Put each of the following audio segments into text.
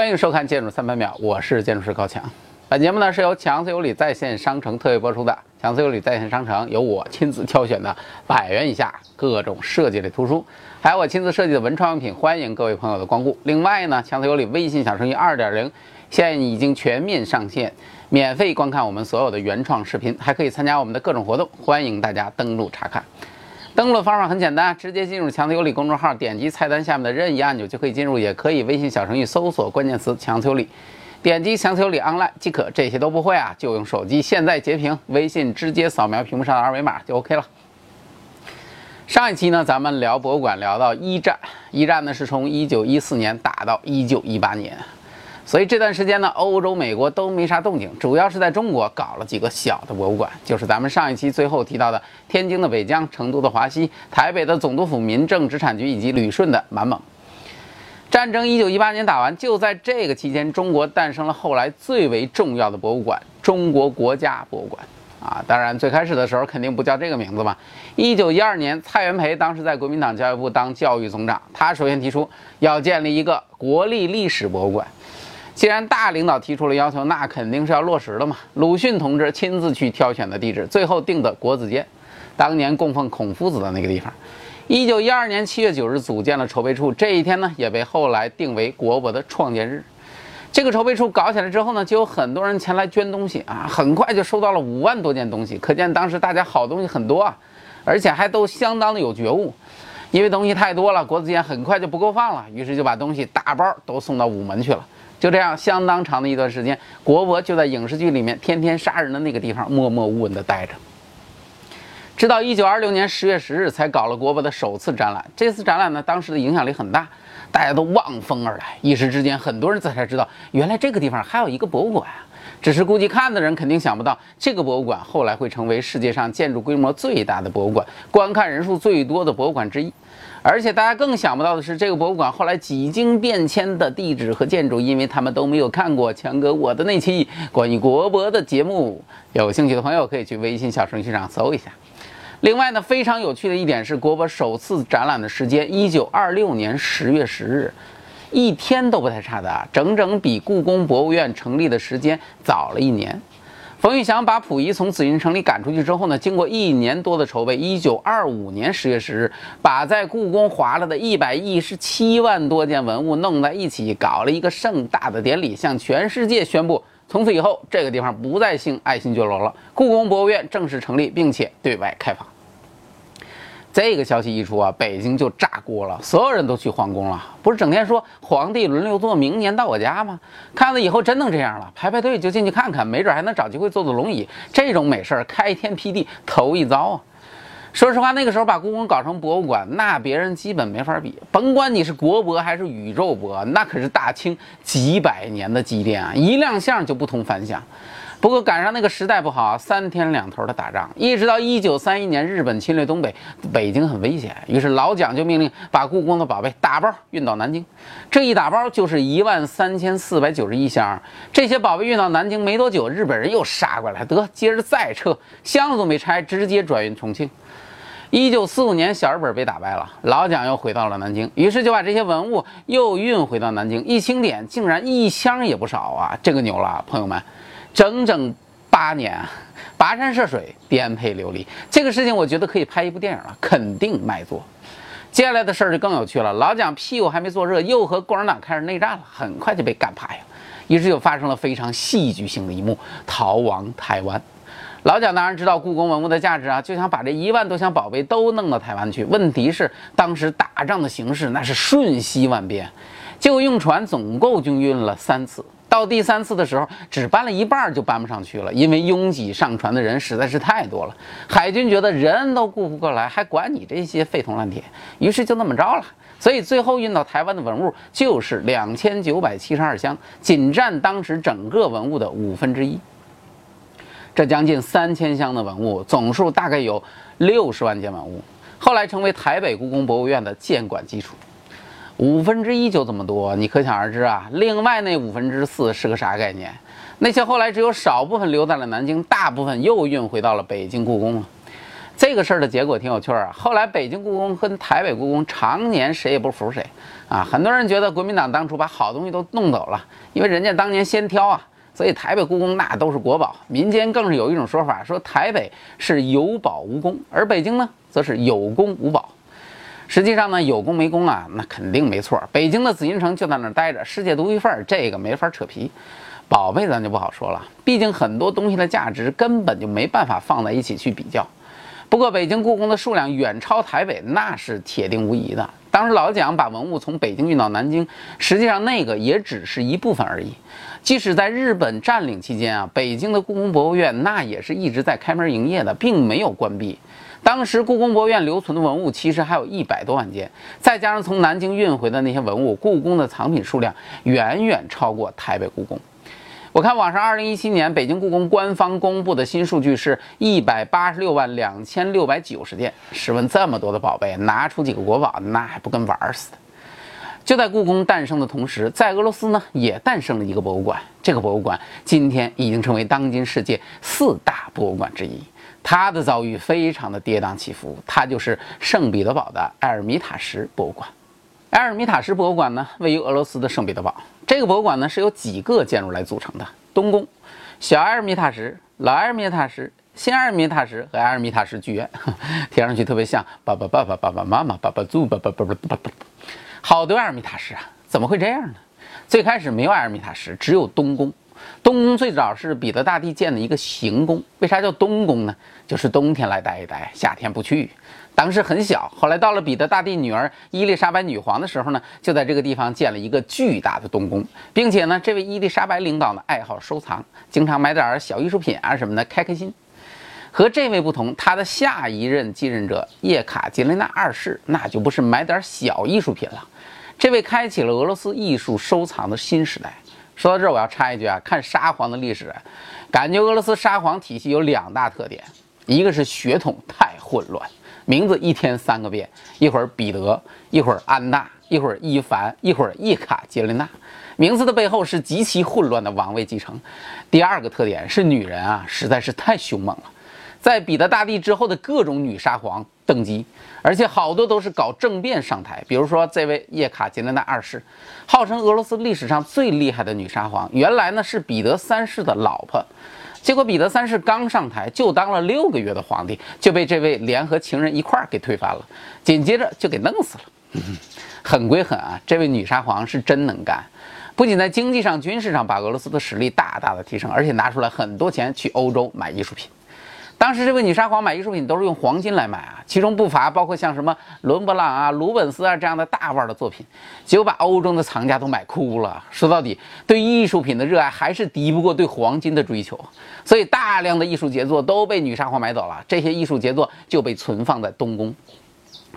欢迎收看《建筑三百秒》，我是建筑师高强。本节目呢是由强词有理在线商城特约播出的。强词有理在线商城有我亲自挑选的百元以下各种设计类图书，还有我亲自设计的文创用品，欢迎各位朋友的光顾。另外呢，强词有理微信小程序二点零现在已经全面上线，免费观看我们所有的原创视频，还可以参加我们的各种活动，欢迎大家登录查看。登录方法很简单，直接进入强词有理公众号，点击菜单下面的任意按钮就可以进入，也可以微信小程序搜索关键词“强词有理”，点击“强词有理 online” 即可。这些都不会啊，就用手机现在截屏，微信直接扫描屏幕上的二维码就 OK 了。上一期呢，咱们聊博物馆，聊到一战，一战呢是从一九一四年打到一九一八年。所以这段时间呢，欧洲、美国都没啥动静，主要是在中国搞了几个小的博物馆，就是咱们上一期最后提到的天津的北疆、成都的华西、台北的总督府民政资产局以及旅顺的满蒙。战争一九一八年打完，就在这个期间，中国诞生了后来最为重要的博物馆——中国国家博物馆。啊，当然最开始的时候肯定不叫这个名字嘛。一九一二年，蔡元培当时在国民党教育部当教育总长，他首先提出要建立一个国立历史博物馆。既然大领导提出了要求，那肯定是要落实的嘛。鲁迅同志亲自去挑选的地址，最后定的国子监，当年供奉孔夫子的那个地方。一九一二年七月九日组建了筹备处，这一天呢也被后来定为国博的创建日。这个筹备处搞起来之后呢，就有很多人前来捐东西啊，很快就收到了五万多件东西，可见当时大家好东西很多啊，而且还都相当的有觉悟。因为东西太多了，国子监很快就不够放了，于是就把东西大包都送到午门去了。就这样，相当长的一段时间，国博就在影视剧里面天天杀人的那个地方默默无闻地待着。直到一九二六年十月十日，才搞了国博的首次展览。这次展览呢，当时的影响力很大，大家都望风而来。一时之间，很多人才知道，原来这个地方还有一个博物馆。只是估计看的人肯定想不到，这个博物馆后来会成为世界上建筑规模最大的博物馆，观看人数最多的博物馆之一。而且大家更想不到的是，这个博物馆后来几经变迁的地址和建筑，因为他们都没有看过强哥我的那期关于国博的节目，有兴趣的朋友可以去微信小程序上搜一下。另外呢，非常有趣的一点是，国博首次展览的时间，一九二六年十月十日，一天都不太差的啊，整整比故宫博物院成立的时间早了一年。冯玉祥把溥仪从紫禁城里赶出去之后呢，经过一年多的筹备，一九二五年十月十日，把在故宫划了的一百一十七万多件文物弄在一起，搞了一个盛大的典礼，向全世界宣布，从此以后这个地方不再姓爱新觉罗了，故宫博物院正式成立，并且对外开放。这个消息一出啊，北京就炸锅了，所有人都去皇宫了。不是整天说皇帝轮流坐，明年到我家吗？看了以后真能这样了，排排队就进去看看，没准还能找机会坐坐龙椅。这种美事儿开天辟地头一遭啊！说实话，那个时候把故宫搞成博物馆，那别人基本没法比。甭管你是国博还是宇宙博，那可是大清几百年的积淀啊，一亮相就不同凡响。不过赶上那个时代不好，三天两头的打仗，一直到一九三一年日本侵略东北，北京很危险。于是老蒋就命令把故宫的宝贝打包运到南京。这一打包就是一万三千四百九十一箱。这些宝贝运到南京没多久，日本人又杀过来，得接着再撤，箱子都没拆，直接转运重庆。一九四五年，小日本被打败了，老蒋又回到了南京，于是就把这些文物又运回到南京。一清点，竟然一箱也不少啊！这个牛了，朋友们。整整八年，跋山涉水，颠沛流离，这个事情我觉得可以拍一部电影了，肯定卖座。接下来的事儿就更有趣了，老蒋屁股还没坐热，又和共产党开始内战了，很快就被干趴下，于是就发生了非常戏剧性的一幕：逃亡台湾。老蒋当然知道故宫文物的价值啊，就想把这一万多箱宝贝都弄到台湾去。问题是当时打仗的形势那是瞬息万变，就用船总共就运了三次。到第三次的时候，只搬了一半就搬不上去了，因为拥挤上船的人实在是太多了。海军觉得人都顾不过来，还管你这些废铜烂铁，于是就那么着了。所以最后运到台湾的文物就是两千九百七十二箱，仅占当时整个文物的五分之一。这将近三千箱的文物，总数大概有六十万件文物，后来成为台北故宫博物院的建馆基础。五分之一就这么多，你可想而知啊。另外那五分之四是个啥概念？那些后来只有少部分留在了南京，大部分又运回到了北京故宫了。这个事儿的结果挺有趣儿啊。后来北京故宫跟台北故宫常年谁也不服谁啊。很多人觉得国民党当初把好东西都弄走了，因为人家当年先挑啊，所以台北故宫那都是国宝。民间更是有一种说法，说台北是有宝无功，而北京呢则是有功无宝。实际上呢，有功没功啊，那肯定没错。北京的紫禁城就在那儿待着，世界独一份儿，这个没法扯皮。宝贝咱就不好说了，毕竟很多东西的价值根本就没办法放在一起去比较。不过北京故宫的数量远超台北，那是铁定无疑的。当时老蒋把文物从北京运到南京，实际上那个也只是一部分而已。即使在日本占领期间啊，北京的故宫博物院那也是一直在开门营业的，并没有关闭。当时故宫博物院留存的文物其实还有一百多万件，再加上从南京运回的那些文物，故宫的藏品数量远远超过台北故宫。我看网上二零一七年北京故宫官方公布的新数据是一百八十六万两千六百九十件。试问这么多的宝贝，拿出几个国宝，那还不跟玩似的？就在故宫诞生的同时，在俄罗斯呢也诞生了一个博物馆。这个博物馆今天已经成为当今世界四大博物馆之一。他的遭遇非常的跌宕起伏，他就是圣彼得堡的埃尔米塔什博物馆。埃尔米塔什博物馆呢，位于俄罗斯的圣彼得堡。这个博物馆呢，是由几个建筑来组成的：东宫、小埃尔米塔什、老埃尔米塔什、新埃尔米塔什和埃尔米塔什剧院。听上去特别像爸爸、爸爸、爸爸妈妈、爸爸祖、爸爸、爸爸、爸爸。好多埃尔米塔什啊，怎么会这样呢？最开始没有埃尔米塔什，只有东宫。东宫最早是彼得大帝建的一个行宫。为啥叫东宫呢？就是冬天来待一待，夏天不去。当时很小，后来到了彼得大帝女儿伊丽莎白女皇的时候呢，就在这个地方建了一个巨大的东宫，并且呢，这位伊丽莎白领导呢爱好收藏，经常买点小艺术品啊什么的，开开心。和这位不同，他的下一任继任者叶卡捷琳娜二世那就不是买点小艺术品了，这位开启了俄罗斯艺术收藏的新时代。说到这儿，我要插一句啊，看沙皇的历史，感觉俄罗斯沙皇体系有两大特点，一个是血统太混乱，名字一天三个变，一会儿彼得，一会儿安娜，一会儿伊凡，一会儿叶卡捷琳娜，名字的背后是极其混乱的王位继承。第二个特点是女人啊，实在是太凶猛了。在彼得大帝之后的各种女沙皇登基，而且好多都是搞政变上台。比如说这位叶卡捷琳娜二世，号称俄罗斯历史上最厉害的女沙皇，原来呢是彼得三世的老婆。结果彼得三世刚上台就当了六个月的皇帝，就被这位联合情人一块儿给推翻了，紧接着就给弄死了。狠归狠啊，这位女沙皇是真能干，不仅在经济上、军事上把俄罗斯的实力大大的提升，而且拿出来很多钱去欧洲买艺术品。当时这位女沙皇买艺术品都是用黄金来买啊，其中不乏包括像什么伦勃朗啊、鲁本斯啊这样的大腕的作品，结果把欧洲的藏家都买哭了。说到底，对艺术品的热爱还是敌不过对黄金的追求，所以大量的艺术杰作都被女沙皇买走了。这些艺术杰作就被存放在东宫。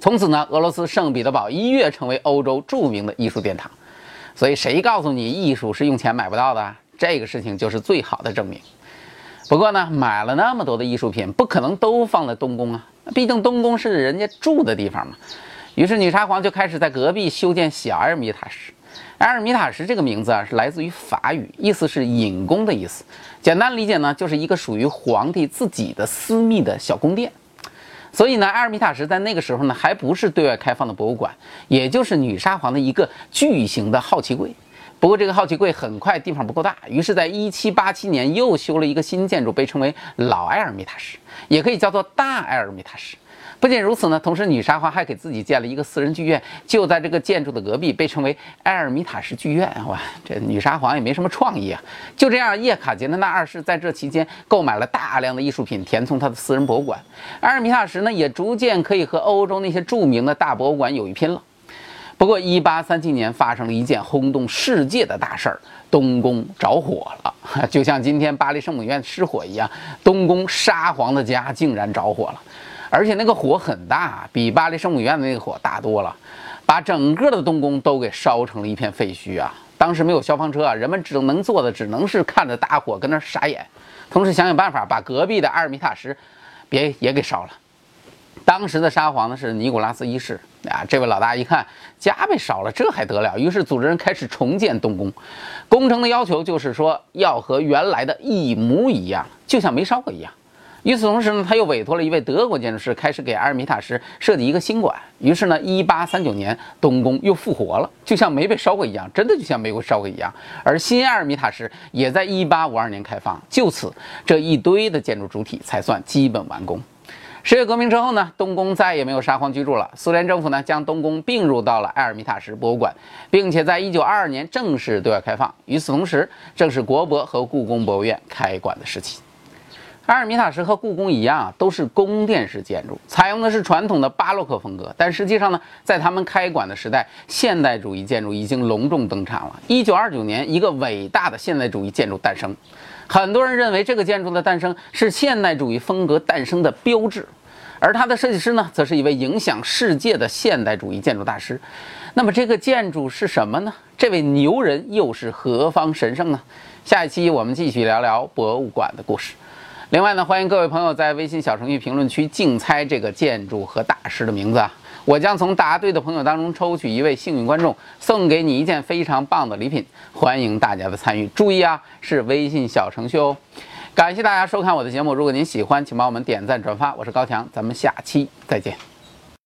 从此呢，俄罗斯圣彼得堡一跃成为欧洲著名的艺术殿堂。所以谁告诉你艺术是用钱买不到的？这个事情就是最好的证明。不过呢，买了那么多的艺术品，不可能都放在东宫啊，毕竟东宫是人家住的地方嘛。于是女沙皇就开始在隔壁修建小埃尔米塔什。埃尔米塔什这个名字啊，是来自于法语，意思是隐宫的意思。简单理解呢，就是一个属于皇帝自己的私密的小宫殿。所以呢，埃尔米塔什在那个时候呢，还不是对外开放的博物馆，也就是女沙皇的一个巨型的好奇柜。不过这个好奇柜很快地方不够大，于是，在一七八七年又修了一个新建筑，被称为老埃尔米塔什，也可以叫做大埃尔米塔什。不仅如此呢，同时女沙皇还给自己建了一个私人剧院，就在这个建筑的隔壁，被称为埃尔米塔什剧院。哇，这女沙皇也没什么创意啊！就这样，叶卡捷琳娜二世在这期间购买了大量的艺术品，填充他的私人博物馆。埃尔米塔什呢，也逐渐可以和欧洲那些著名的大博物馆有一拼了。不过，一八三七年发生了一件轰动世界的大事儿，东宫着火了，就像今天巴黎圣母院失火一样，东宫沙皇的家竟然着火了，而且那个火很大，比巴黎圣母院的那个火大多了，把整个的东宫都给烧成了一片废墟啊！当时没有消防车啊，人们只能做的只能是看着大火跟那傻眼，同时想想办法把隔壁的阿尔米塔什，别也给烧了。当时的沙皇呢是尼古拉斯一世。啊，这位老大一看家被烧了，这还得了？于是组织人开始重建东宫，工程的要求就是说要和原来的一模一样，就像没烧过一样。与此同时呢，他又委托了一位德国建筑师，开始给阿尔米塔什设计一个新馆。于是呢，一八三九年，东宫又复活了，就像没被烧过一样，真的就像没被烧过一样。而新阿尔米塔什也在一八五二年开放，就此这一堆的建筑主体才算基本完工。十月革命之后呢，东宫再也没有沙皇居住了。苏联政府呢，将东宫并入到了埃尔米塔什博物馆，并且在一九二二年正式对外开放。与此同时，正是国博和故宫博物院开馆的时期。阿尔米塔什和故宫一样啊，都是宫殿式建筑，采用的是传统的巴洛克风格。但实际上呢，在他们开馆的时代，现代主义建筑已经隆重登场了。一九二九年，一个伟大的现代主义建筑诞生。很多人认为这个建筑的诞生是现代主义风格诞生的标志，而它的设计师呢，则是一位影响世界的现代主义建筑大师。那么这个建筑是什么呢？这位牛人又是何方神圣呢？下一期我们继续聊聊博物馆的故事。另外呢，欢迎各位朋友在微信小程序评论区竞猜这个建筑和大师的名字啊！我将从答对的朋友当中抽取一位幸运观众，送给你一件非常棒的礼品。欢迎大家的参与，注意啊，是微信小程序哦。感谢大家收看我的节目，如果您喜欢，请帮我们点赞转发。我是高强，咱们下期再见。